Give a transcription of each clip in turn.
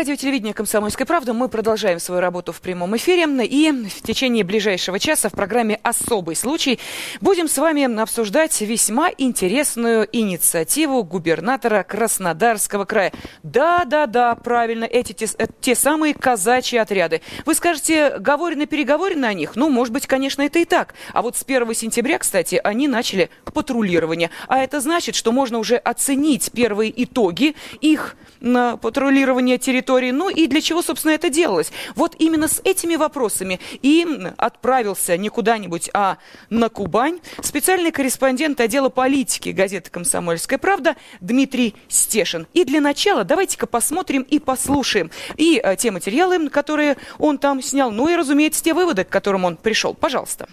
Радио телевидение «Комсомольская правда». Мы продолжаем свою работу в прямом эфире. И в течение ближайшего часа в программе «Особый случай» будем с вами обсуждать весьма интересную инициативу губернатора Краснодарского края. Да-да-да, правильно, эти те, э, те самые казачьи отряды. Вы скажете, говорено-переговорено о них? Ну, может быть, конечно, это и так. А вот с 1 сентября, кстати, они начали патрулирование. А это значит, что можно уже оценить первые итоги их на патрулирование территории. Ну и для чего, собственно, это делалось? Вот именно с этими вопросами и отправился не куда-нибудь, а на Кубань специальный корреспондент отдела политики газеты «Комсомольская правда» Дмитрий Стешин. И для начала давайте-ка посмотрим и послушаем и э, те материалы, которые он там снял, ну и, разумеется, те выводы, к которым он пришел. Пожалуйста.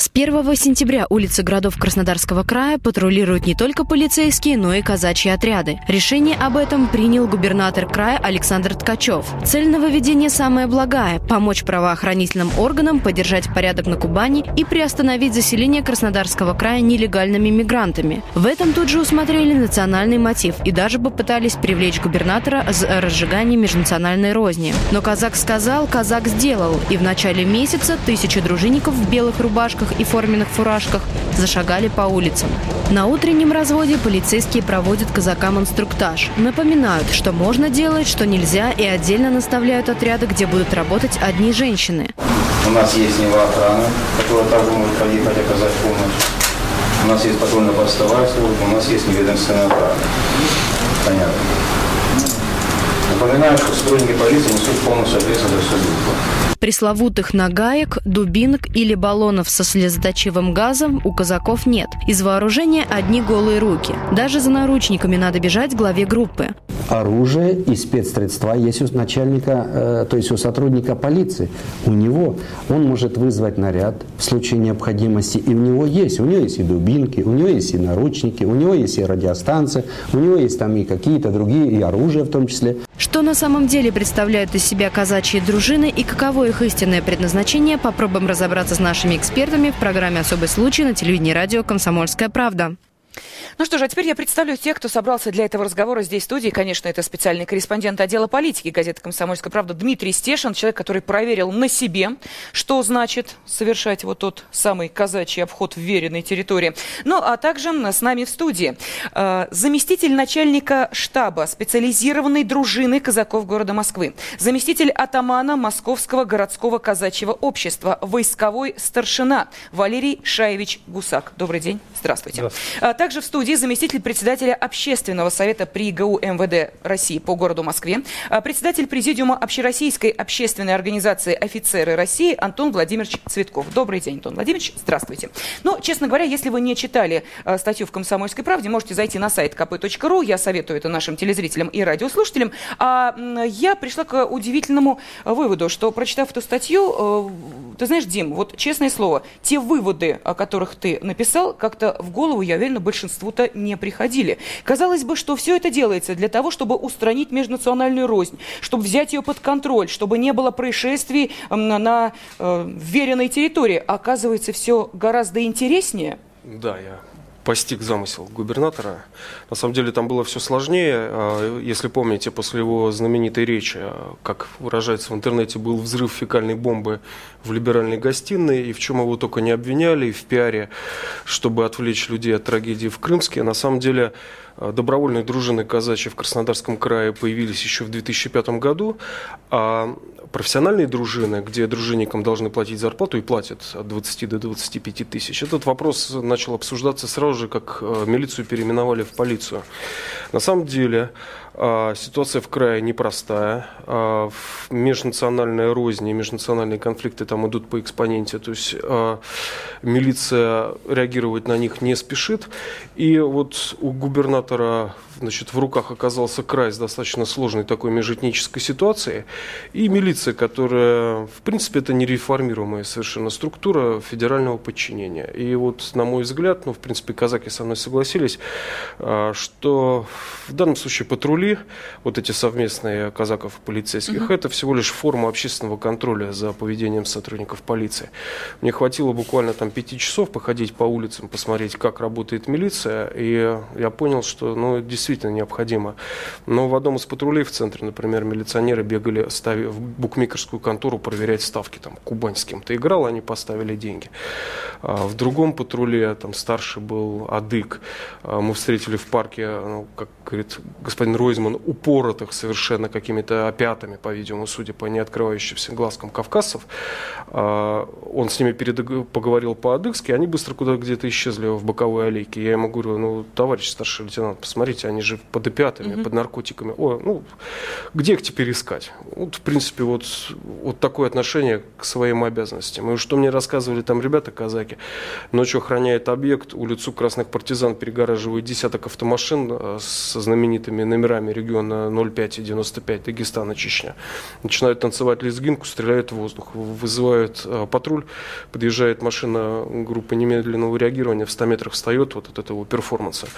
С 1 сентября улицы городов Краснодарского края патрулируют не только полицейские, но и казачьи отряды. Решение об этом принял губернатор края Александр Ткачев. Цель нововведения самая благая – помочь правоохранительным органам поддержать порядок на Кубани и приостановить заселение Краснодарского края нелегальными мигрантами. В этом тут же усмотрели национальный мотив и даже попытались привлечь губернатора за разжигание межнациональной розни. Но казак сказал, казак сделал, и в начале месяца тысячи дружинников в белых рубашках и форменных фуражках зашагали по улицам. На утреннем разводе полицейские проводят казакам инструктаж. Напоминают, что можно делать, что нельзя, и отдельно наставляют отряды, где будут работать одни женщины. У нас есть него охрана, которая также может подъехать оказать помощь. У нас есть патрульно-постовая служба, у нас есть неведомственная охрана. Понятно. Напоминаю, что сотрудники полиции несут полностью ответственность за всю Пресловутых нагаек, дубинок или баллонов со слезоточивым газом у казаков нет. Из вооружения одни голые руки. Даже за наручниками надо бежать главе группы. Оружие и спецсредства есть у начальника, э, то есть у сотрудника полиции. У него он может вызвать наряд в случае необходимости, и у него есть. У него есть и дубинки, у него есть и наручники, у него есть и радиостанция, у него есть там и какие-то другие, и оружие в том числе. На самом деле представляют из себя казачьи дружины и каково их истинное предназначение, попробуем разобраться с нашими экспертами в программе «Особый случай» на телевидении радио «Комсомольская правда». Ну что же, а теперь я представлю тех, кто собрался для этого разговора здесь в студии. Конечно, это специальный корреспондент отдела политики газеты «Комсомольская правда» Дмитрий Стешин, человек, который проверил на себе, что значит совершать вот тот самый казачий обход вверенной территории. Ну, а также с нами в студии э, заместитель начальника штаба специализированной дружины казаков города Москвы, заместитель атамана Московского городского казачьего общества, войсковой старшина Валерий Шаевич Гусак. Добрый день. Здравствуйте. Здравствуйте. А также в студии студии заместитель председателя Общественного совета при ГУ МВД России по городу Москве, а председатель президиума Общероссийской общественной организации «Офицеры России» Антон Владимирович Цветков. Добрый день, Антон Владимирович. Здравствуйте. Ну, честно говоря, если вы не читали э, статью в «Комсомольской правде», можете зайти на сайт kp.ru. Я советую это нашим телезрителям и радиослушателям. А я пришла к удивительному выводу, что, прочитав эту статью, ты знаешь, Дим, вот честное слово, те выводы, о которых ты написал, как-то в голову, я уверена, большинству то не приходили. Казалось бы, что все это делается для того, чтобы устранить межнациональную рознь, чтобы взять ее под контроль, чтобы не было происшествий на, на э, веренной территории. Оказывается, все гораздо интереснее. Да, я постиг замысел губернатора. На самом деле там было все сложнее. А, если помните, после его знаменитой речи, а, как выражается в интернете, был взрыв фекальной бомбы в либеральной гостиной, и в чем его только не обвиняли, и в пиаре, чтобы отвлечь людей от трагедии в Крымске. На самом деле добровольные дружины казачьи в Краснодарском крае появились еще в 2005 году, а профессиональные дружины, где дружинникам должны платить зарплату и платят от 20 до 25 тысяч, этот вопрос начал обсуждаться сразу же, как а, милицию переименовали в полицию. На самом деле ситуация в крае непростая. А, межнациональная рознь и межнациональные конфликты там идут по экспоненте. То есть а, милиция реагировать на них не спешит. И вот у губернатора значит, в руках оказался край с достаточно сложной такой межэтнической ситуацией. И милиция, которая, в принципе, это нереформируемая совершенно структура федерального подчинения. И вот, на мой взгляд, ну, в принципе, казаки со мной согласились, что в данном случае патруль патрули, вот эти совместные казаков и полицейских, угу. это всего лишь форма общественного контроля за поведением сотрудников полиции. Мне хватило буквально там пяти часов походить по улицам, посмотреть, как работает милиция, и я понял, что ну, это действительно необходимо. Но в одном из патрулей в центре, например, милиционеры бегали стави, в букмекерскую контору проверять ставки, там Кубань с кем-то играл, они поставили деньги. А в другом патруле, там старший был Адык, а мы встретили в парке, ну, как говорит господин Ройзман, упоротых совершенно какими-то опятами, по-видимому, судя по неоткрывающимся глазкам кавказцев. А, он с ними перед... поговорил по-адыгски, они быстро куда где-то исчезли в боковой аллейке. Я ему говорю, ну, товарищ старший лейтенант, посмотрите, они же под опятами, угу. под наркотиками. О, ну, где их теперь искать? Вот, в принципе, вот, вот такое отношение к своим обязанностям. И что мне рассказывали там ребята казаки, ночью охраняет объект, улицу Красных Партизан перегораживает десяток автомашин э, со знаменитыми номерами региона 05 и 95 Дагестана, Чечня. Начинают танцевать лезгинку, стреляют в воздух, вызывают э, патруль, подъезжает машина группы немедленного реагирования, в 100 метрах встает вот от этого перформанса,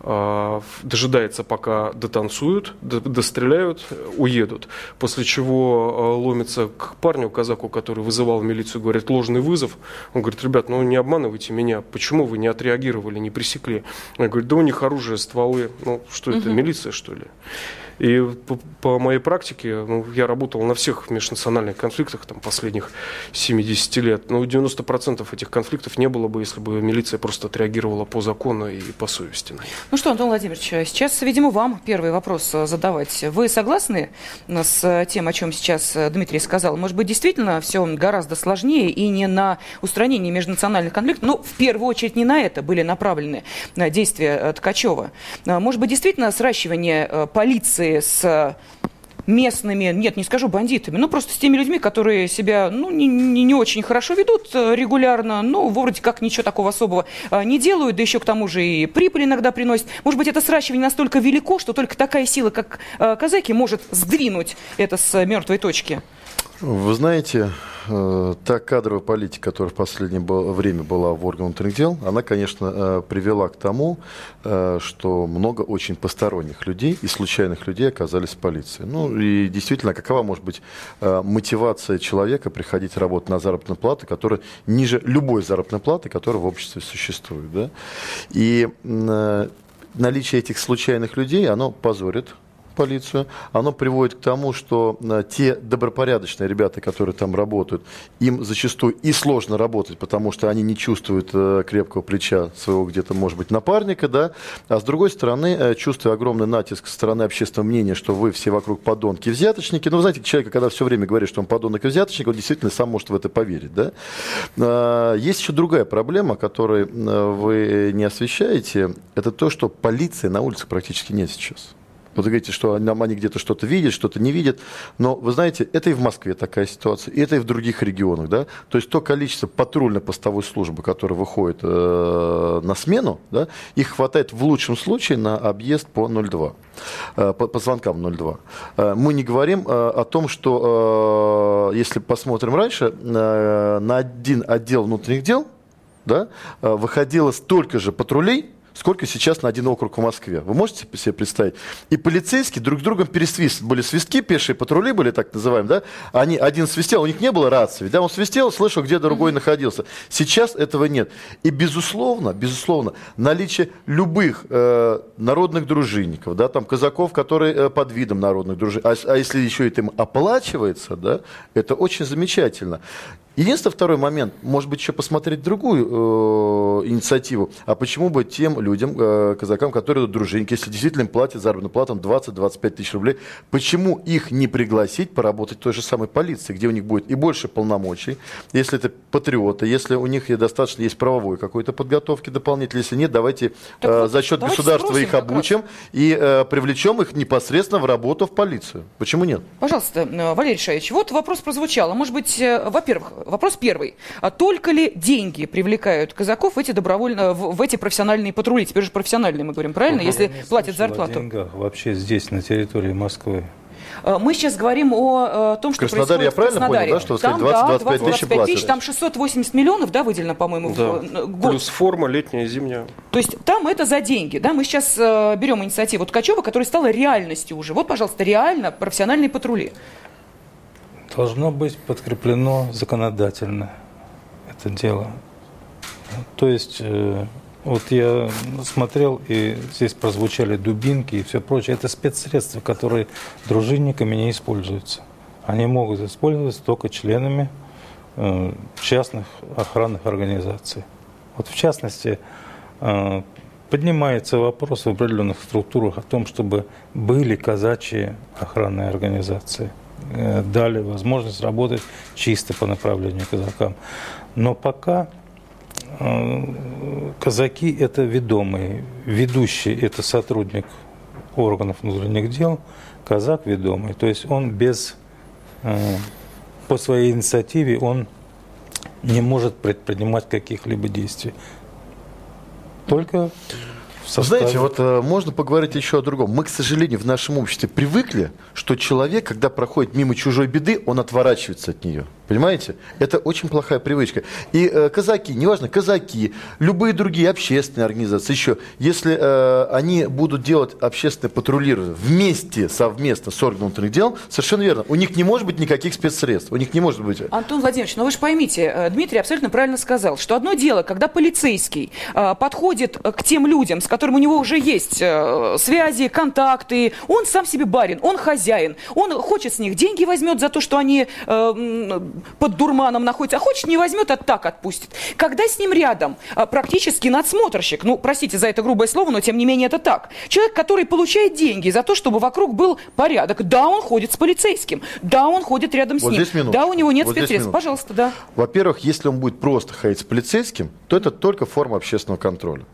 э, дожидается, пока дотанцуют, достреляют, уедут, после чего ломится к парню, казаку, который вызывал милицию, говорит, ложный вызов. Он говорит, ребят, ну не обманывайте меня, почему вы не отреагировали, не пресекли? Он говорит, да у них оружие, стволы, ну что это, милиция что ли? Schule. И по, по моей практике, ну, я работал на всех межнациональных конфликтах там, последних 70 лет. Ну, 90% этих конфликтов не было бы, если бы милиция просто отреагировала по закону и по совести. Ну что, Антон Владимирович, сейчас, видимо, вам первый вопрос э, задавать. Вы согласны э, с тем, о чем сейчас э, Дмитрий сказал? Может быть, действительно все гораздо сложнее и не на устранение межнациональных конфликтов, но в первую очередь не на это были направлены действия Ткачева. Может быть, действительно сращивание полиции с местными, нет, не скажу бандитами, но просто с теми людьми, которые себя ну, не, не, не очень хорошо ведут э, регулярно, но вроде как ничего такого особого э, не делают, да еще к тому же и прибыль иногда приносит. Может быть, это сращивание настолько велико, что только такая сила, как э, казаки, может сдвинуть это с мертвой точки? Вы знаете, э, та кадровая политика, которая в последнее время была в органах внутренних дел, она, конечно, э, привела к тому, э, что много очень посторонних людей и случайных людей оказались в полиции. Ну и действительно, какова может быть мотивация человека приходить работать на заработную плату, которая ниже любой заработной платы, которая в обществе существует. Да? И наличие этих случайных людей, оно позорит полицию, оно приводит к тому, что э, те добропорядочные ребята, которые там работают, им зачастую и сложно работать, потому что они не чувствуют э, крепкого плеча своего где-то, может быть, напарника, да, а с другой стороны, э, чувствуя огромный натиск со стороны общественного мнения, что вы все вокруг подонки и взяточники, ну, вы знаете, человек, когда все время говорит, что он подонок и взяточник, он действительно сам может в это поверить, да. Есть еще другая проблема, которую вы не освещаете, это то, что полиции на улицах практически нет сейчас. Вот вы говорите, что они где-то что-то видят, что-то не видят. Но вы знаете, это и в Москве такая ситуация, и это и в других регионах. Да? То есть то количество патрульно-постовой службы, которая выходит э, на смену, да, их хватает в лучшем случае на объезд по 02, э, по, по звонкам 02. Э, мы не говорим э, о том, что э, если посмотрим раньше, э, на один отдел внутренних дел да, э, выходило столько же патрулей, сколько сейчас на один округ в Москве. Вы можете себе представить? И полицейские друг с другом пересвист. Были свистки, пешие патрули были так называемые, да? Они, один свистел, у них не было рации, да? Он свистел, слышал, где другой находился. Сейчас этого нет. И, безусловно, безусловно, наличие любых э, народных дружинников, да, там, казаков, которые э, под видом народных дружинников, а, а если еще это им оплачивается, да, это очень замечательно. Единственный второй момент, может быть, еще посмотреть другую э, инициативу. А почему бы тем людям, э, казакам, которые дружинники, если действительно им платят заработную плату 20-25 тысяч рублей, почему их не пригласить поработать в той же самой полиции, где у них будет и больше полномочий, если это патриоты, если у них достаточно есть правовой какой-то подготовки дополнительной, если нет, давайте э, вот, за счет государства их обучим и э, привлечем их непосредственно в работу в полицию. Почему нет? Пожалуйста, э, Валерий Шаевич, вот вопрос прозвучал. А может быть, э, во-первых, Вопрос первый. А только ли деньги привлекают казаков в эти добровольно, в, в эти профессиональные патрули? Теперь же профессиональные мы говорим, правильно? Ну, Если платят зарплату. О деньгах вообще здесь, на территории Москвы. Э, мы сейчас говорим о, том, что Краснодар, происходит я правильно в Краснодаре. понял, да, что там, 20-25 да, тысяч тысяч, там 680 миллионов, да, выделено, по-моему, да. в год. Плюс форма летняя, зимняя. То есть там это за деньги, да? Мы сейчас э, берем инициативу Ткачева, которая стала реальностью уже. Вот, пожалуйста, реально профессиональные патрули. Должно быть подкреплено законодательно это дело. То есть э, вот я смотрел, и здесь прозвучали дубинки и все прочее. Это спецсредства, которые дружинниками не используются. Они могут использоваться только членами э, частных охранных организаций. Вот в частности, э, поднимается вопрос в определенных структурах о том, чтобы были казачьи охранные организации. Дали возможность работать чисто по направлению казакам. Но пока Э, казаки – это ведомые. Ведущий – это сотрудник органов внутренних дел, казак ведомый. То есть он без, э, по своей инициативе, он не может предпринимать каких-либо действий. Только составе. Знаете, вот э, можно поговорить еще о другом. Мы, к сожалению, в нашем обществе привыкли, что человек, когда проходит мимо чужой беды, он отворачивается от нее. Понимаете? Это очень плохая привычка. И э, казаки, неважно, казаки, любые другие общественные организации, еще, если э, они будут делать общественное патрулирование вместе, совместно с органом внутренних дел, совершенно верно, у них не может быть никаких спецсредств, у них не может быть... Антон Владимирович, ну вы же поймите, э, Дмитрий абсолютно правильно сказал, что одно дело, когда полицейский э, подходит к тем людям, с которыми у него уже есть э, связи, контакты, он сам себе барин, он хозяин, он хочет с них деньги возьмет за то, что они э, под дурманом находится, а хочет не возьмет, а так отпустит. Когда с ним рядом а, практически надсмотрщик, ну, простите за это грубое слово, но тем не менее это так, человек, который получает деньги за то, чтобы вокруг был порядок, да, он ходит с полицейским, да, он ходит рядом с вот ним, минут. да, у него нет вот спецсредств, пожалуйста, да. Во-первых, если он будет просто ходить с полицейским, то это только форма общественного контроля.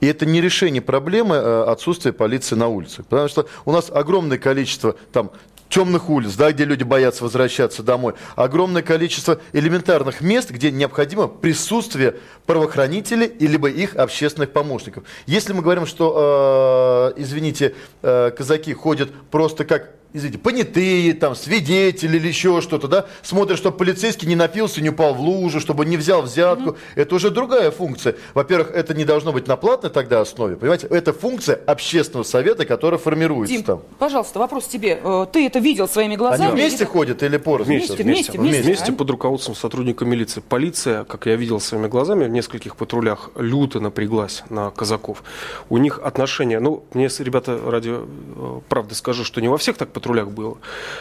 И это не решение проблемы э, отсутствия полиции на улице. Потому что у нас огромное количество там, темных улиц, да, где люди боятся возвращаться домой. Огромное количество элементарных мест, где необходимо присутствие правоохранителей и либо их общественных помощников. Если мы говорим, что, э, извините, э, казаки ходят просто как извините, понятые, там, свидетели или еще что-то, да, смотрят, чтобы полицейский не напился, не упал в лужу, чтобы не взял взятку. Mm-hmm. Это уже другая функция. Во-первых, это не должно быть на платной тогда основе, понимаете? Это функция общественного совета, которая формируется Дим, там. пожалуйста, вопрос тебе. Э, ты это видел своими глазами? Они вместе это... ходят или порознь? Вместе, вместе, вместе. Вместе, вместе под руководством сотрудника милиции. Полиция, как я видел своими глазами в нескольких патрулях, люто напряглась на казаков. У них отношения, ну, мне, ребята, ради э, правды скажу, что не во всех так патрулях было.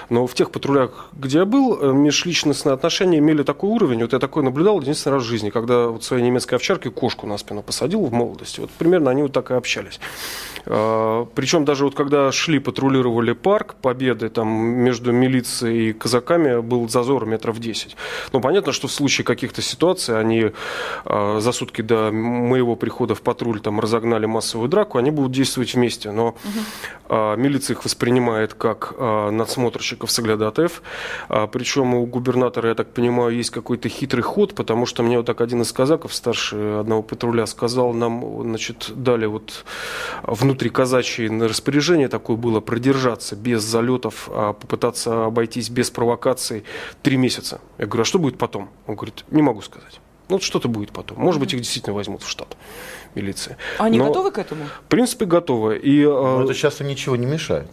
Но в тех патрулях, где я был, э, межличностные отношения имели такой уровень. Вот я такой наблюдал единственный раз в жизни, когда вот своей немецкой овчарке кошку на спину посадил в молодости. Вот примерно они вот так и общались. А, Причем даже вот когда шли, патрулировали парк Победы, там между милицией и казаками был зазор метров 10. Ну, понятно, что в случае каких-то ситуаций они а, за сутки до моего прихода в патруль там разогнали массовую драку, они будут действовать вместе. Но угу. милиция их воспринимает как надсмотрщиков соглядатаев. Причем у губернатора, я так понимаю, есть какой-то хитрый ход, потому что мне вот так один из казаков, старший одного патруля, сказал, нам, значит, дали вот внутри казачьи распоряжение такое было продержаться без залетов, а попытаться обойтись без провокаций три месяца. Я говорю, а что будет потом? Он говорит, не могу сказать. Ну, вот что-то будет потом. Может быть, их действительно возьмут в штат милиции. А они Но, готовы к этому? В принципе, готовы. И, Но это сейчас ничего не мешает.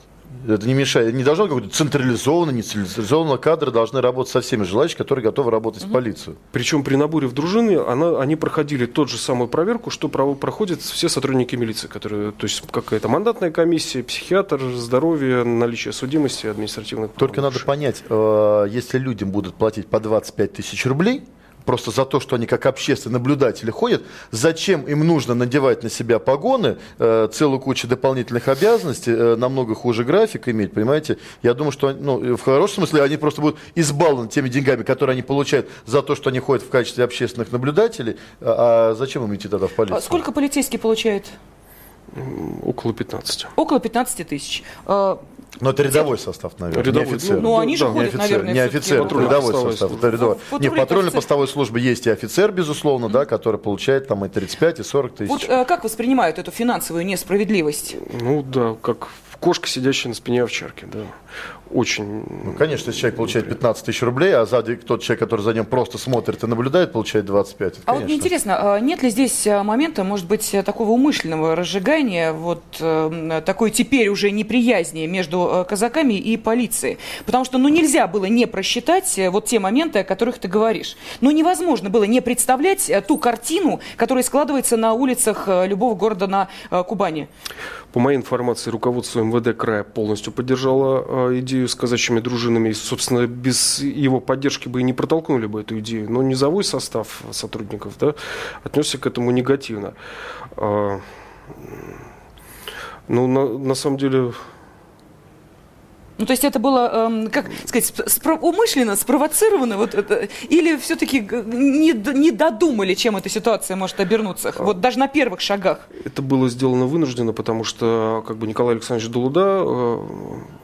Это не мешает, не должно быть централизованно, не централизованно. Кадры должны работать со всеми желающими, которые готовы работать угу. в полицию. Причем при наборе в дружины она, они проходили тот же самую проверку, что проходят все сотрудники милиции, которые, то есть какая-то мандатная комиссия, психиатр, здоровье, наличие судимости, административных. Только надо понять, э, если людям будут платить по 25 тысяч рублей, просто за то, что они как общественные наблюдатели ходят, зачем им нужно надевать на себя погоны, э, целую кучу дополнительных обязанностей, э, намного хуже график иметь, понимаете? Я думаю, что ну, в хорошем смысле они просто будут избалованы теми деньгами, которые они получают за то, что они ходят в качестве общественных наблюдателей. А, а зачем им идти тогда в полицию? А сколько полицейский получает? Около 15. Около 15 тысяч. Но это рядовой состав, наверное, рядовой, не офицер. Ну, ну они же да, ходят, не офицер, наверное, Не офицер, это рядовой состав. Это рядовой. В, не, в патрульно-постовой службе есть и офицер, безусловно, mm-hmm. да, который получает там и 35, и 40 тысяч. Вот э, как воспринимают эту финансовую несправедливость? Ну да, как кошка, сидящая на спине овчарки, да. Очень... Ну, конечно, если человек получает 15 тысяч рублей, а сзади тот человек, который за ним просто смотрит и наблюдает, получает 25. Это, а вот мне интересно, а нет ли здесь а, момента, может быть, такого умышленного разжигания, вот э, такой теперь уже неприязни между э, казаками и полицией? Потому что, ну, нельзя было не просчитать э, вот те моменты, о которых ты говоришь. Ну, невозможно было не представлять ту картину, которая складывается на улицах любого города на Кубани. По моей информации, руководство МВД края полностью поддержало э, идею с казачьими дружинами. И, собственно, без его поддержки бы и не протолкнули бы эту идею. Но низовой состав сотрудников да, отнесся к этому негативно. А, ну, на, на самом деле, ну, то есть это было, эм, как сказать, спро- умышленно спровоцировано, вот это, или все-таки не, не додумали, чем эта ситуация может обернуться, а. вот даже на первых шагах? Это было сделано вынужденно, потому что как бы Николай Александрович Долуда, э,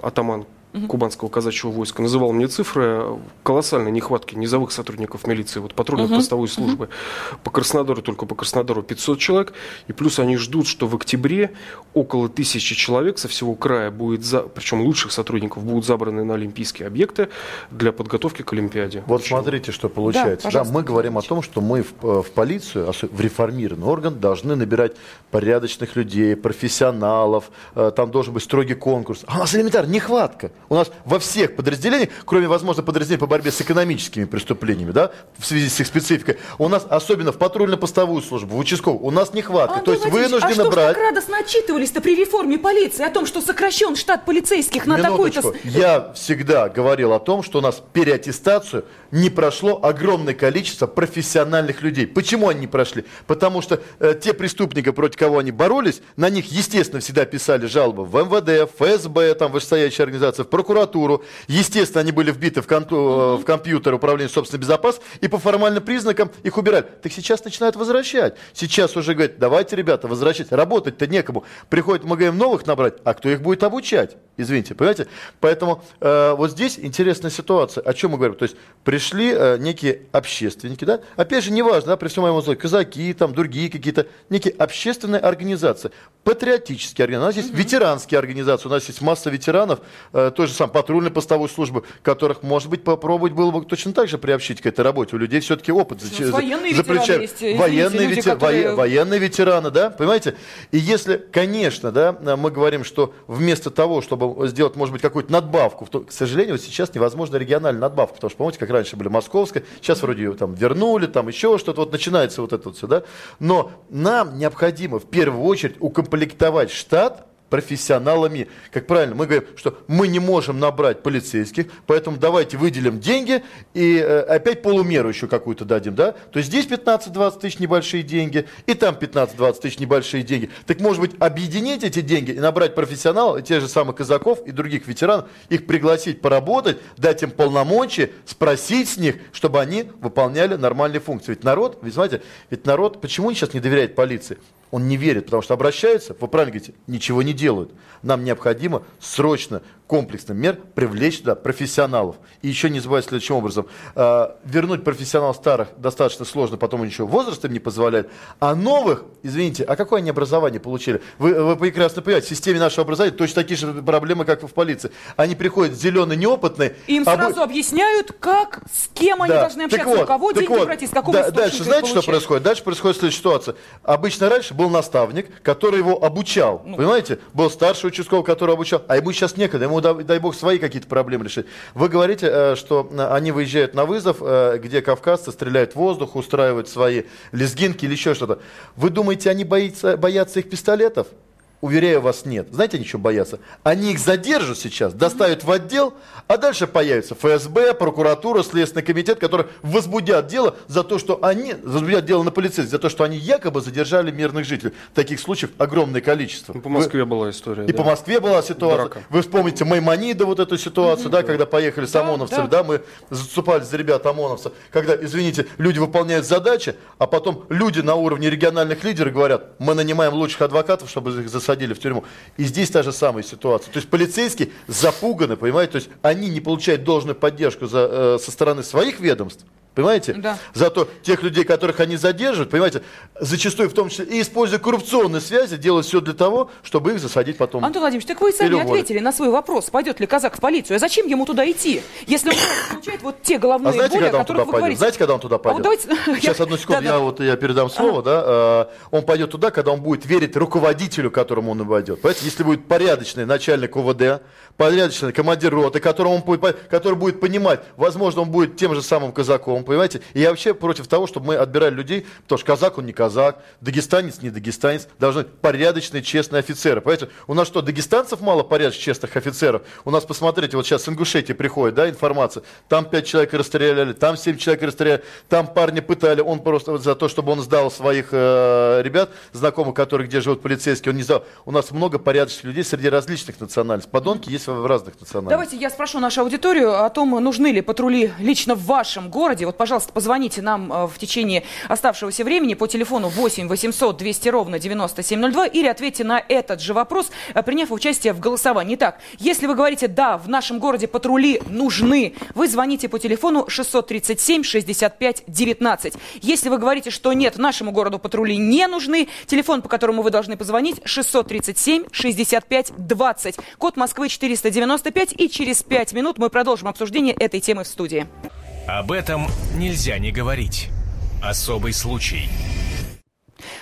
атаман кубанского казачьего войска, называл мне цифры колоссальной нехватки низовых сотрудников милиции, вот патрульно-постовой uh-huh. службы. Uh-huh. По Краснодару, только по Краснодару 500 человек. И плюс они ждут, что в октябре около тысячи человек со всего края будет, за... причем лучших сотрудников, будут забраны на олимпийские объекты для подготовки к Олимпиаде. Вот Почему? смотрите, что получается. Да, да, мы говорим о том, что мы в, э, в полицию, в реформированный орган, должны набирать порядочных людей, профессионалов, э, там должен быть строгий конкурс. А у нас элементарно нехватка. У нас во всех подразделениях, кроме, возможно, подразделений по борьбе с экономическими преступлениями, да, в связи с их спецификой, у нас, особенно в патрульно-постовую службу, в участковую, у нас нехватка. Антон То есть вынуждены а что брать... так радостно отчитывались-то при реформе полиции о том, что сокращен штат полицейских на такой-то... Я всегда говорил о том, что у нас переаттестацию не прошло огромное количество профессиональных людей. Почему они не прошли? Потому что э, те преступники, против кого они боролись, на них, естественно, всегда писали жалобы в МВД, ФСБ, там вышестоящие организации, в прокуратуру. Естественно, они были вбиты в, кон- э, в компьютер управления собственной безопасности, и по формальным признакам их убирали. Так сейчас начинают возвращать. Сейчас уже говорят, давайте, ребята, возвращать. Работать-то некому. Приходит, мы говорим, новых набрать, а кто их будет обучать? Извините, понимаете? Поэтому э, вот здесь интересная ситуация. О чем мы говорим? То есть пришли э, некие общественники, да? Опять же, неважно, да, при всем моем зле, казаки, там, другие какие-то, некие общественные организации, патриотические организации. У нас есть mm-hmm. ветеранские организации, у нас есть масса ветеранов, э, той же самой патрульно-постовой службы, которых, может быть, попробовать было бы точно так же приобщить к этой работе. У людей все-таки опыт за, военные за плечами. Есть, военные, люди, ветер... которые... военные ветераны, да, понимаете? И если, конечно, да, мы говорим, что вместо того, чтобы сделать, может быть, какую-то надбавку. К сожалению, вот сейчас невозможно региональную надбавку, потому что, помните, как раньше были московская, сейчас вроде ее там вернули, там еще что-то, вот начинается вот это вот все, да. Но нам необходимо в первую очередь укомплектовать штат профессионалами. Как правильно, мы говорим, что мы не можем набрать полицейских, поэтому давайте выделим деньги и э, опять полумеру еще какую-то дадим, да? То есть здесь 15-20 тысяч небольшие деньги, и там 15-20 тысяч небольшие деньги. Так может быть объединить эти деньги и набрать профессионалов, тех же самых казаков и других ветеранов, их пригласить поработать, дать им полномочия, спросить с них, чтобы они выполняли нормальные функции. Ведь народ, вы знаете, ведь народ, почему сейчас не доверяет полиции? Он не верит, потому что обращаются, вы правильно говорите, ничего не делают. Нам необходимо срочно комплексных мер привлечь туда профессионалов. И еще не забывать следующим образом. Э, вернуть профессионалов старых достаточно сложно, потом еще возраст им не позволяет. А новых, извините, а какое они образование получили? Вы, вы прекрасно понимаете, в системе нашего образования точно такие же проблемы, как и в полиции. Они приходят зеленые, неопытные. Им а сразу объясняют, как, с кем они да. должны общаться, так вот, у кого деньги вот, брать, из какого да, Дальше знаете, что происходит? Дальше происходит следующая ситуация. Обычно раньше был наставник, который его обучал. Ну. Понимаете? Был старший участковый, который обучал. А ему сейчас некогда. Ему дай, дай бог, свои какие-то проблемы решить. Вы говорите, э, что э, они выезжают на вызов, э, где кавказцы стреляют в воздух, устраивают свои лезгинки или еще что-то. Вы думаете, они боятся, боятся их пистолетов? Уверяю вас, нет. Знаете, они что боятся? Они их задержат сейчас, доставят в отдел, а дальше появится ФСБ, прокуратура, Следственный комитет, которые возбудят дело за то, что они, возбудят дело на полицейских, за то, что они якобы задержали мирных жителей. Таких случаев огромное количество. Ну, по Москве Вы... была история. И да. по Москве была ситуация. Драка. Вы вспомните Маймонида, вот эту ситуацию, mm-hmm. да, когда поехали с ОМОНовцами, да, да. да, мы заступались за ребят ОМОНовцев, когда, извините, люди выполняют задачи, а потом люди на уровне региональных лидеров говорят, мы нанимаем лучших адвокатов, чтобы их засадить посадили в тюрьму. И здесь та же самая ситуация. То есть полицейские запуганы, понимаете, то есть они не получают должную поддержку за, э, со стороны своих ведомств, Понимаете? Да. Зато тех людей, которых они задерживают, понимаете, зачастую в том числе и используя коррупционные связи, делают все для того, чтобы их засадить потом. Антон Владимирович, так вы сами Или ответили на свой вопрос, пойдет ли казак в полицию. А зачем ему туда идти, если он получает вот те головные А знаете, боли, когда он туда вы пойдет? говорите? Знаете, когда он туда А вот пойдет? давайте- Сейчас, одну секунду, Да-да. я, вот, я передам слово, да. э, Он пойдет туда, когда он будет верить руководителю, которому он войдет. Понимаете, если будет порядочный начальник УВД, порядочный командир роты, которому он будет, который будет понимать, возможно, он будет тем же самым казаком, понимаете? И я вообще против того, чтобы мы отбирали людей, потому что казак он не казак, дагестанец не дагестанец, должны быть порядочные, честные офицеры. Понимаете, у нас что, дагестанцев мало порядочных, честных офицеров? У нас, посмотрите, вот сейчас с Ингушетии приходит, да, информация, там пять человек расстреляли, там семь человек расстреляли, там парня пытали, он просто вот за то, чтобы он сдал своих э, ребят, знакомых, которые где живут полицейские, он не сдал. У нас много порядочных людей среди различных национальностей. Подонки есть в разных национальностях. Давайте я спрошу нашу аудиторию о том, нужны ли патрули лично в вашем городе. Пожалуйста, позвоните нам э, в течение оставшегося времени по телефону 8 800 200 ровно 9702 или ответьте на этот же вопрос, э, приняв участие в голосовании. Итак, если вы говорите «да, в нашем городе патрули нужны», вы звоните по телефону 637 65 19. Если вы говорите, что нет, нашему городу патрули не нужны, телефон, по которому вы должны позвонить, 637 65 20. Код Москвы 495. И через 5 минут мы продолжим обсуждение этой темы в студии. Об этом нельзя не говорить. Особый случай.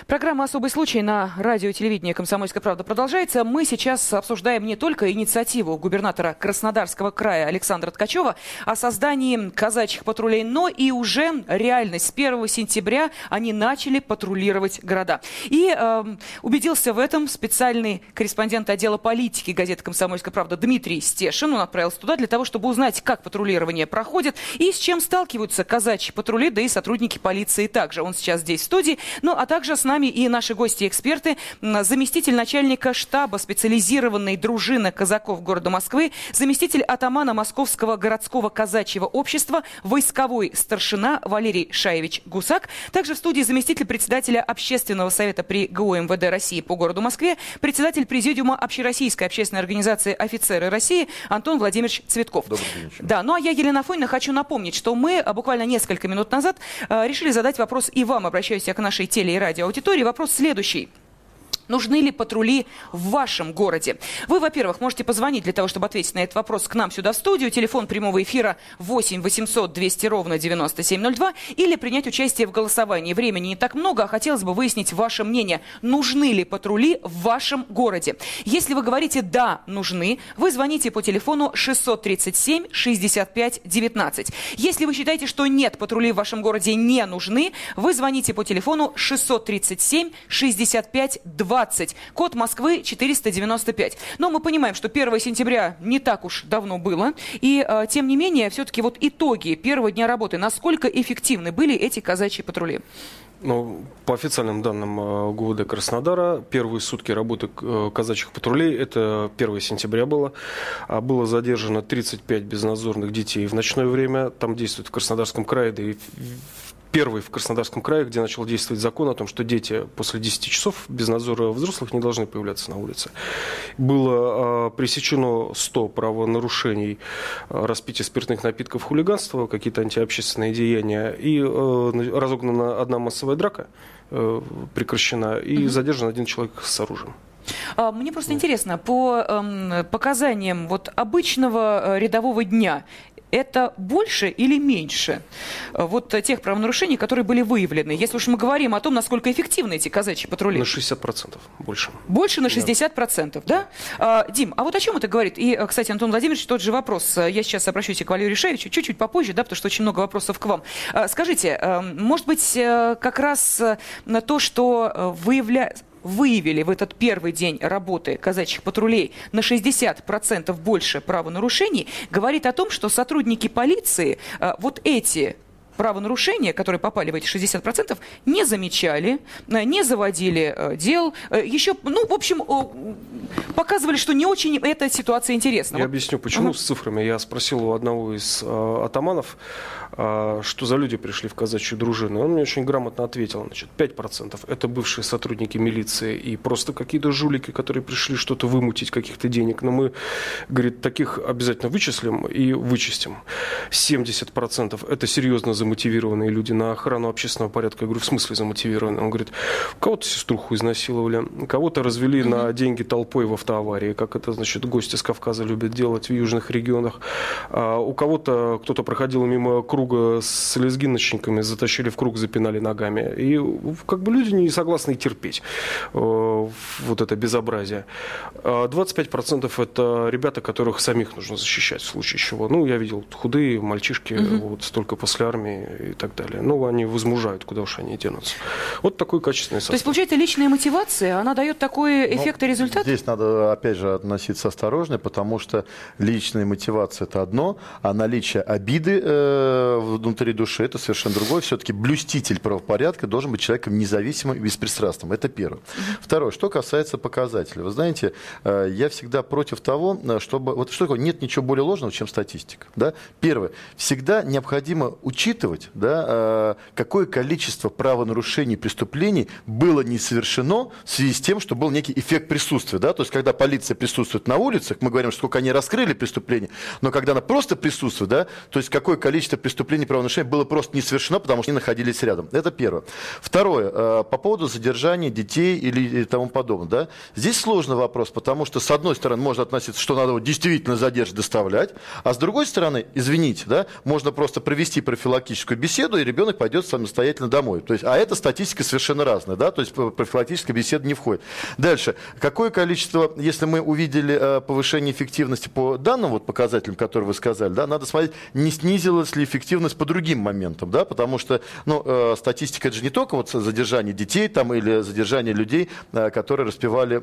Программа «Особый случай» на радио и телевидении «Комсомольская правда» продолжается. Мы сейчас обсуждаем не только инициативу губернатора Краснодарского края Александра Ткачева о создании казачьих патрулей, но и уже реальность. С 1 сентября они начали патрулировать города. И э, убедился в этом специальный корреспондент отдела политики газеты «Комсомольская правда» Дмитрий Стешин. Он отправился туда для того, чтобы узнать, как патрулирование проходит и с чем сталкиваются казачьи патрули, да и сотрудники полиции также. Он сейчас здесь в студии. Ну, а также с нами и наши гости-эксперты, заместитель начальника штаба специализированной дружины казаков города Москвы, заместитель атамана Московского городского казачьего общества, войсковой старшина Валерий Шаевич Гусак, также в студии заместитель председателя общественного совета при ГУ МВД России по городу Москве, председатель президиума Общероссийской общественной организации «Офицеры России» Антон Владимирович Цветков. Добрый день. Да, ну а я, Елена Афонина, хочу напомнить, что мы а, буквально несколько минут назад а, решили задать вопрос и вам, обращаюсь я к нашей теле- и радиоаудитории. Вопрос следующий. Нужны ли патрули в вашем городе? Вы, во-первых, можете позвонить для того, чтобы ответить на этот вопрос к нам сюда в студию. Телефон прямого эфира 8 800 200 ровно 9702. Или принять участие в голосовании. Времени не так много, а хотелось бы выяснить ваше мнение. Нужны ли патрули в вашем городе? Если вы говорите «да, нужны», вы звоните по телефону 637 65 19. Если вы считаете, что нет, патрули в вашем городе не нужны, вы звоните по телефону 637 65 20. Код Москвы 495. Но мы понимаем, что 1 сентября не так уж давно было. И, э, тем не менее, все-таки вот итоги первого дня работы. Насколько эффективны были эти казачьи патрули? Ну, по официальным данным э, ГУВД Краснодара, первые сутки работы э, казачьих патрулей, это 1 сентября было, а было задержано 35 безнадзорных детей в ночное время. Там действует в Краснодарском крае, да и первый в Краснодарском крае, где начал действовать закон о том, что дети после 10 часов без надзора взрослых не должны появляться на улице. Было э, пресечено 100 правонарушений, э, распитие спиртных напитков, хулиганство, какие-то антиобщественные деяния, и э, разогнана одна массовая драка, э, прекращена, и задержан один человек с оружием. А, Мне просто интересно, по эм, показаниям вот обычного э, рядового дня, это больше или меньше э, вот тех правонарушений, которые были выявлены? Если уж мы говорим о том, насколько эффективны эти казачьи патрули. На 60% больше. Больше на 60%, да? А, Дим, а вот о чем это говорит? И, э, кстати, Антон Владимирович, тот же вопрос. Э, Я сейчас обращусь и к Валерию Шаевичу чуть-чуть попозже, да, потому что очень много вопросов к вам. А, Скажите, может быть, как раз на то, что э, выявля выявили в этот первый день работы казачьих патрулей на 60% больше правонарушений, говорит о том, что сотрудники полиции э, вот эти правонарушения, которые попали в эти 60%, не замечали, э, не заводили э, дел. Э, Еще, ну, в общем, показывали, что не очень эта ситуация интересна. Я Вот. объясню, почему Ага. с цифрами. Я спросил у одного из э, атаманов, э, что за люди пришли в казачью дружину. Он мне очень грамотно ответил. Значит, 5% это бывшие сотрудники милиции и просто какие-то жулики, которые пришли что-то вымутить, каких-то денег. Но мы, говорит, таких обязательно вычислим и вычистим. 70% это серьезно замотивированные люди на охрану общественного порядка. Я говорю, в смысле замотивированные? Он говорит, кого-то сеструху изнасиловали, кого-то развели на деньги толпой в автоаварии, как это, значит, гости с Кавказа любят делать в южных регионах. А у кого-то кто-то проходил мимо круга с лезгиночниками, затащили в круг, запинали ногами. И как бы люди не согласны терпеть э, вот это безобразие. 25% а это ребята, которых самих нужно защищать в случае чего. Ну, я видел худые мальчишки, угу. вот столько после армии и так далее. Ну, они возмужают, куда уж они денутся. Вот такой качественный состав. То есть, получается, личная мотивация, она дает такой ну, эффект ну, и результат? Здесь надо, опять же, относиться осторожно, потому что личная мотивация – это одно, а наличие обиды э, внутри души – это совершенно другое. Все-таки блюститель правопорядка должен быть человеком независимым и беспристрастным. Это первое. Второе, что касается показателей. Вы знаете, э, я всегда против того, э, чтобы... Вот что такое? Нет ничего более ложного, чем статистика. Да? Первое. Всегда необходимо учитывать, да, э, какое количество правонарушений, преступлений было не совершено в связи с тем, что был некий эффект присутствия. Да? То есть, когда полиция присутствует на улицах, мы говорим, сколько они раскрыли преступления, но когда она просто присутствует, да, то есть какое количество преступлений, правонарушений было просто не совершено, потому что они находились рядом. Это первое. Второе. По поводу задержания детей или тому подобное. Да? Здесь сложный вопрос, потому что, с одной стороны, можно относиться, что надо действительно задержать, доставлять, а с другой стороны, извините, да, можно просто провести профилактическую беседу, и ребенок пойдет самостоятельно домой. То есть, а эта статистика совершенно разная, да, то есть профилактическая беседа не входит. Дальше. Какое количество, если мы увидели э, повышение эффективности по данным вот показателям, которые вы сказали, да, надо смотреть, не снизилась ли эффективность по другим моментам, да, потому что, ну, э, статистика это же не только вот задержание детей там или задержание людей, э, которые распивали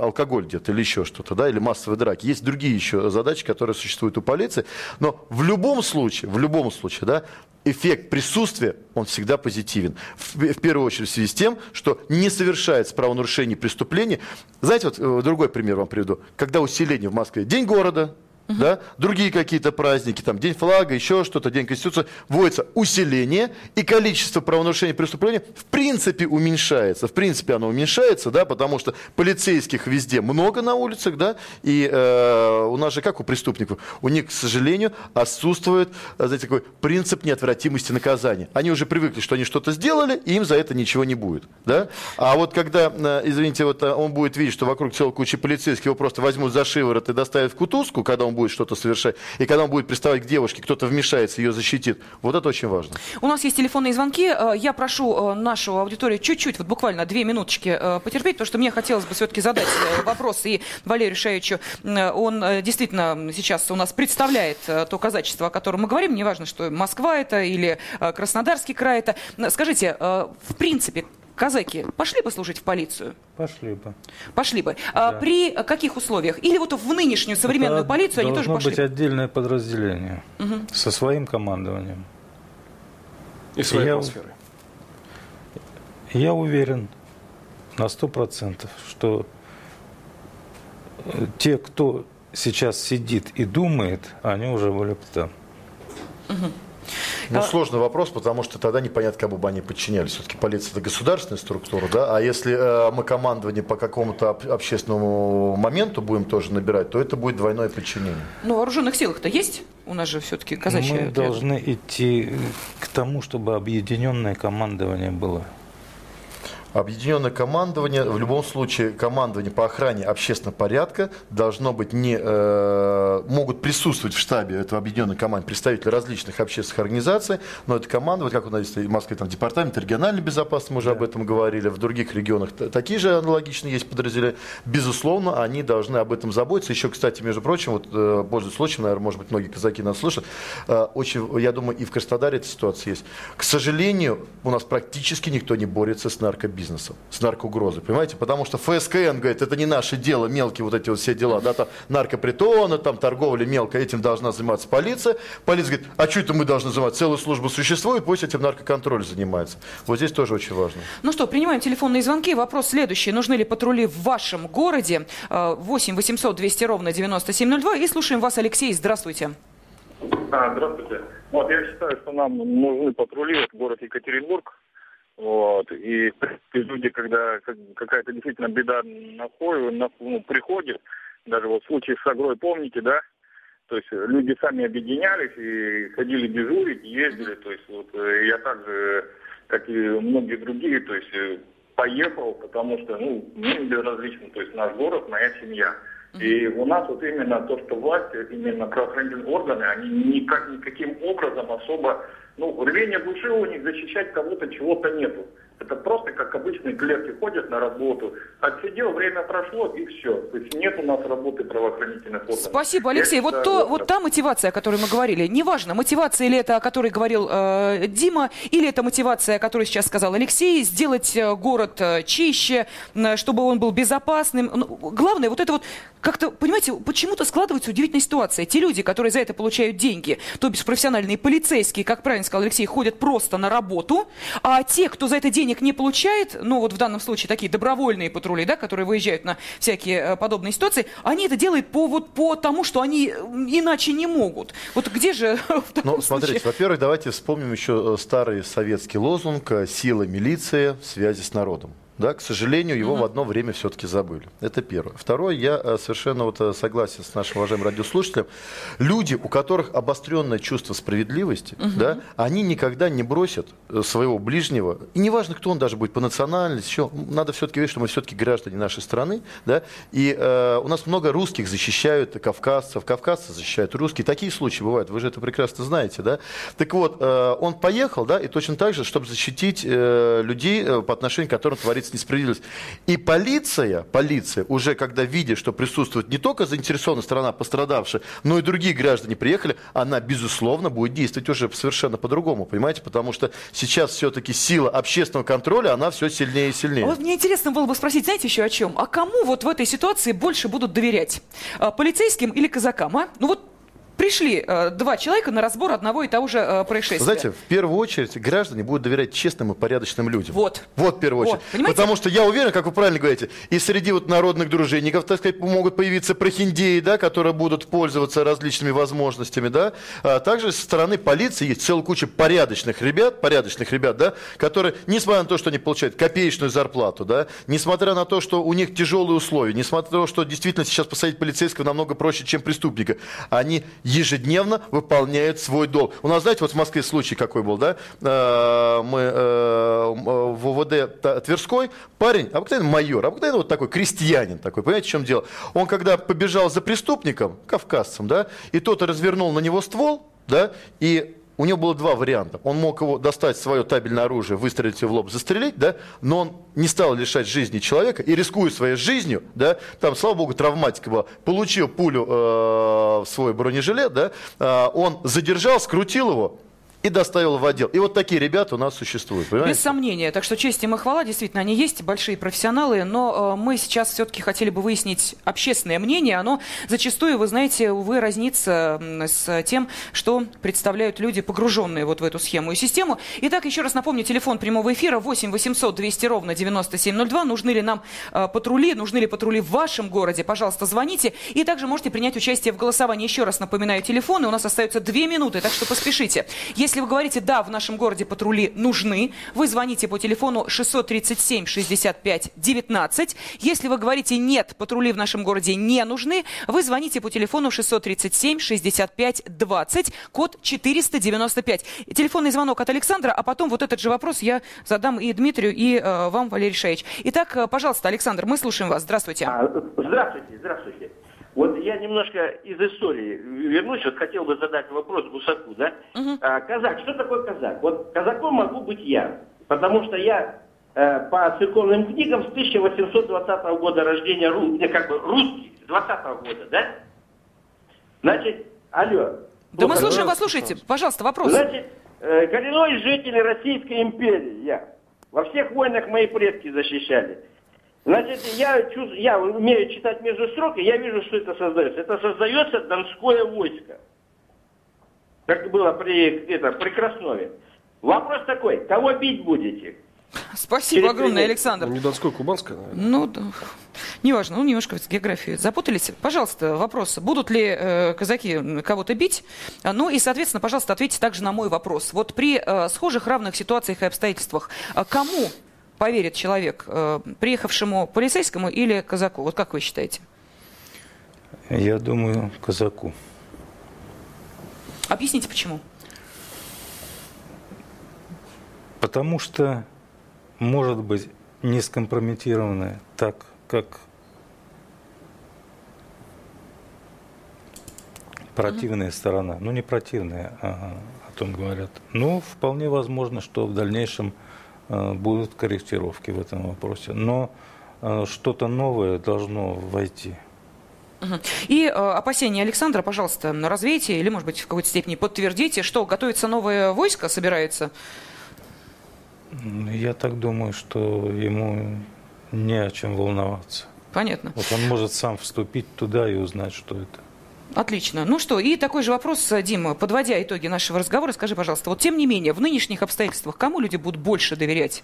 алкоголь где-то или еще что-то, да, или массовые драки. Есть другие еще задачи, которые существуют у полиции, но в любом случае, в любом случае, да, эффект присутствия, он всегда позитивен. В, в первую очередь в связи с тем, что не совершается правонарушение преступления. Знаете, вот э, другой пример вам приведу. Когда усиление в Москве, день города, угу. да, другие какие-то праздники, там День флага, еще что-то, День Конституции, вводится усиление, и количество правонарушений преступлений в принципе уменьшается. В принципе оно уменьшается, да, потому что полицейских везде много на улицах, да, и э, у нас же как у преступников, у них, к сожалению, отсутствует, э, знаете, такой принцип неотвратимости наказания. Они уже привыкли, что они что-то сделали, и им за это ничего не будет, да. А вот когда, э, извините, вот э, он будет видеть, что вокруг целой кучи полицейских его просто возьмут за шиворот и доставят в кутузку, когда он будет что-то совершать, и когда он будет приставать к девушке, кто-то вмешается, ее защитит. Вот это очень важно. У нас есть телефонные звонки. Э, я прошу э, нашу аудиторию чуть-чуть, вот буквально две минуточки э, потерпеть, потому что мне хотелось бы все-таки задать вопрос и Валерию Шаевичу. Он действительно сейчас у нас представляет то казачество, о котором мы говорим. Неважно, что Москва это или Краснодарский край это. Скажите, в принципе, казаки пошли бы служить в полицию? Пошли бы. Пошли бы. А да. А при каких условиях? Или вот в нынешнюю современную Это полицию они тоже пошли? Должно быть отдельное подразделение угу. со своим командованием. И своей я, атмосферой. Я уверен на сто процентов, что э, те, кто сейчас сидит и думает, они уже были бы там. Угу. Ну, а... сложный вопрос, потому что тогда непонятно, кому бы они подчинялись. Все-таки полиция – это государственная структура, да? А если э, мы командование по какому-то общественному моменту будем тоже набирать, то это будет двойное подчинение. Ну, вооруженных силах-то есть? У нас же все-таки казачьи Мы должны идти к тому, чтобы объединенное командование было. Объединенное командование, в любом случае, командование по охране общественного порядка должно быть не, э, могут присутствовать в штабе этого объединенной команды представители различных общественных организаций, но это команда, как у нас есть в Москве, там департамент региональной безопасности, мы уже да. об этом говорили, в других регионах такие же аналогичные есть подразделения. Безусловно, они должны об этом заботиться. Еще, кстати, между прочим, вот, э, пользуясь случаем, наверное, может быть, многие казаки нас слышат, э, очень, я думаю, и в Краснодаре эта ситуация есть. К сожалению, у нас практически никто не борется с наркобизнесом бизнесом, с наркоугрозой, понимаете? Потому что ФСКН говорит, это не наше дело, мелкие вот эти вот все дела, да, там наркопритоны, там торговля мелкая, этим должна заниматься полиция. Полиция говорит, а что это мы должны заниматься? Целая служба существует, пусть этим наркоконтроль занимается. Вот здесь тоже очень важно. Ну что, принимаем телефонные звонки. Вопрос следующий. Нужны ли патрули в вашем городе? 8 800 200 ровно 9702. И слушаем вас, Алексей. Здравствуйте. А, здравствуйте. Вот я считаю, что нам нужны патрули в городе Екатеринбург. Вот. И люди, когда какая-то действительно беда находит, ну, приходит, даже вот в случае с Агрой, помните, да, То есть люди сами объединялись и ходили дежурить, ездили. То есть вот э, я также, как и многие другие, то есть э, поехал, потому что, ну, мне безразлично, то есть наш город, моя семья. И у нас вот именно то, что власть, именно правоохранительные органы, они никак, никаким образом особо, ну, рвения души у них защищать кого-то чего-то нету. Это просто как обычные клерки ходят на работу, отсидел, время прошло и все. То есть нет у нас работы правоохранительных органов. Спасибо, Алексей. Я вот, считаю, то, вот та мотивация, о которой мы говорили, неважно, мотивация или это, о которой говорил э, Дима, или это мотивация, о которой сейчас сказал Алексей, сделать э, город э, чище, чтобы он был безопасным. Ну, главное, вот это вот как-то, понимаете, почему-то складывается удивительная ситуация. Те люди, которые за это получают деньги, то бишь профессиональные полицейские, как правильно сказал Алексей, ходят просто на работу, а те, кто за это деньги денег не получает, ну вот в данном случае такие добровольные патрули, да, которые выезжают на всякие э, подобные ситуации, они это делают по, вот, по тому, что они э, иначе не могут. Вот где же Ну, смотрите, во-первых, давайте вспомним еще э, старый советский лозунг «Сила милиции в связи с народом». Да, к сожалению, его угу. в одно время все-таки забыли. Это первое. Второе, я э, совершенно вот э, согласен с нашим уважаемым радиослушателем. Люди, у которых обостренное чувство справедливости, угу. да, они никогда не бросят э, своего ближнего. И неважно, кто он даже будет по национальности, еще, надо все-таки видеть, что мы все-таки граждане нашей страны. Да, и э, у нас много русских защищают кавказцев, кавказцы защищают русские. Такие случаи бывают, вы же это прекрасно знаете. Да? Так вот, э, он поехал, да, и точно так же, чтобы защитить э, людей, по отношению к которым творится есть несправедливость. И полиция, полиция уже когда видит, что присутствует не только заинтересованная сторона пострадавшая, но и другие граждане приехали, она, безусловно, будет действовать уже совершенно по-другому, понимаете? Потому что сейчас все-таки сила общественного контроля, она все сильнее и сильнее. Вот мне интересно было бы спросить, знаете, еще о чем? А кому вот в этой ситуации больше будут доверять? А, полицейским или казакам, а? Ну вот пришли э, два человека на разбор одного и того же э, происшествия. Знаете, в первую очередь граждане будут доверять честным и порядочным людям. Вот. Вот в первую очередь. Вот, Потому что я уверен, как вы правильно говорите, и среди вот народных дружинников, так сказать, могут появиться прохиндеи, да, которые будут пользоваться различными возможностями, да. А также со стороны полиции есть целая куча порядочных ребят, порядочных ребят, да, которые, несмотря на то, что они получают копеечную зарплату, да, несмотря на то, что у них тяжелые условия, несмотря на то, что действительно сейчас посадить полицейского намного проще, чем преступника, они ежедневно выполняют свой долг. У нас, знаете, вот в Москве случай какой был, да? Э, мы э, в УВД Тверской, парень, обыкновенный майор, обыкновенный вот такой крестьянин такой, понимаете, в чем дело? Он когда побежал за преступником, кавказцем, да, и тот развернул на него ствол, да, и у него было два варианта. Он мог его достать свое табельное оружие, выстрелить в лоб, застрелить, да, но он не стал лишать жизни человека и, рискуя своей жизнью, да, там, слава богу, травматика была, получил пулю э, в свой бронежилет, да, э, он задержал, скрутил его, и доставил в отдел. И вот такие ребята у нас существуют. Понимаете? Без сомнения. Так что честь им и хвала. Действительно, они есть, большие профессионалы. Но э, мы сейчас все-таки хотели бы выяснить общественное мнение. Оно зачастую, вы знаете, увы, разнится с тем, что представляют люди, погруженные вот в эту схему и систему. Итак, еще раз напомню, телефон прямого эфира 8 800 200 ровно 9702. Нужны ли нам э, патрули, нужны ли патрули в вашем городе? Пожалуйста, звоните. И также можете принять участие в голосовании. Еще раз напоминаю, телефоны. У нас остается две минуты, так что поспешите. Если если вы говорите, да, в нашем городе патрули нужны, вы звоните по телефону 637 65 19. Если вы говорите, нет, патрули в нашем городе не нужны, вы звоните по телефону 637 65 20, код 495. Телефонный звонок от Александра, а потом вот этот же вопрос я задам и Дмитрию, и э, вам, Валерий Шаевич. Итак, э, пожалуйста, Александр, мы слушаем вас. Здравствуйте. А, здравствуйте, здравствуйте. Вот я немножко из истории вернусь, вот хотел бы задать вопрос Гусаку, да? Угу. А, казак, что такое казак? Вот казаком могу быть я, потому что я э, по церковным книгам с 1820 года рождения, ру, как бы русский, 20 года, да? Значит, алло. Да мы слушаем вас, слушайте, пожалуйста, вопрос. Значит, э, коренной житель Российской империи я. Во всех войнах мои предки защищали. Значит, я, чувств, я умею читать между строк, и я вижу, что это создается. Это создается Донское войско. Как было при, это, при Краснове. Вопрос такой, кого бить будете? Спасибо Через огромное, Александр. Ну, не Донское, Кубанское, наверное. Ну, да. неважно, ну, немножко с географией запутались. Пожалуйста, вопрос, будут ли э, казаки кого-то бить? Ну и, соответственно, пожалуйста, ответьте также на мой вопрос. Вот при э, схожих равных ситуациях и обстоятельствах, э, кому поверит человек, э, приехавшему полицейскому или казаку? Вот как вы считаете? Я думаю, казаку. Объясните, почему? Потому что, может быть, не скомпрометированная так, как противная угу. сторона. Ну, не противная, а о том говорят. Ну, вполне возможно, что в дальнейшем будут корректировки в этом вопросе. Но э, что-то новое должно войти. И э, опасения Александра, пожалуйста, развейте или, может быть, в какой-то степени подтвердите, что готовится новое войско, собирается? Я так думаю, что ему не о чем волноваться. Понятно. Вот он может сам вступить туда и узнать, что это. Отлично. Ну что, и такой же вопрос, Дима, подводя итоги нашего разговора, скажи, пожалуйста, вот тем не менее, в нынешних обстоятельствах кому люди будут больше доверять?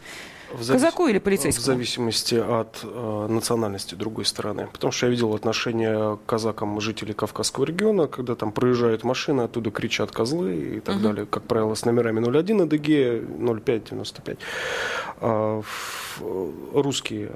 В завис... Казаку или полицейскому? В зависимости от э, национальности другой стороны. Потому что я видел отношение к казакам жителей Кавказского региона, когда там проезжают машины, оттуда кричат козлы и так угу. далее. Как правило, с номерами 01 АДГ, 0595. А, русские,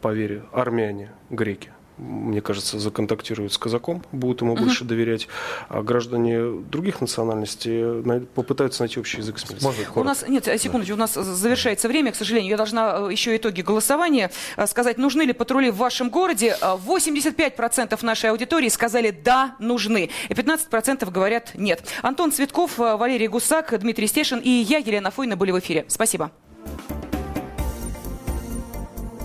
поверь, армяне, греки – мне кажется, законтактируют с казаком, будут ему угу. больше доверять, а граждане других национальностей попытаются найти общий язык с милицией. У нас, нет, секундочку, у нас завершается время, к сожалению. Я должна э, еще итоги голосования э, сказать, нужны ли патрули в вашем городе. 85% э, нашей аудитории сказали «да, нужны», и 15% говорят «нет». Антон Цветков, Валерий Гусак, Дмитрий Стешин и я, Елена Фойна, были в эфире. Спасибо.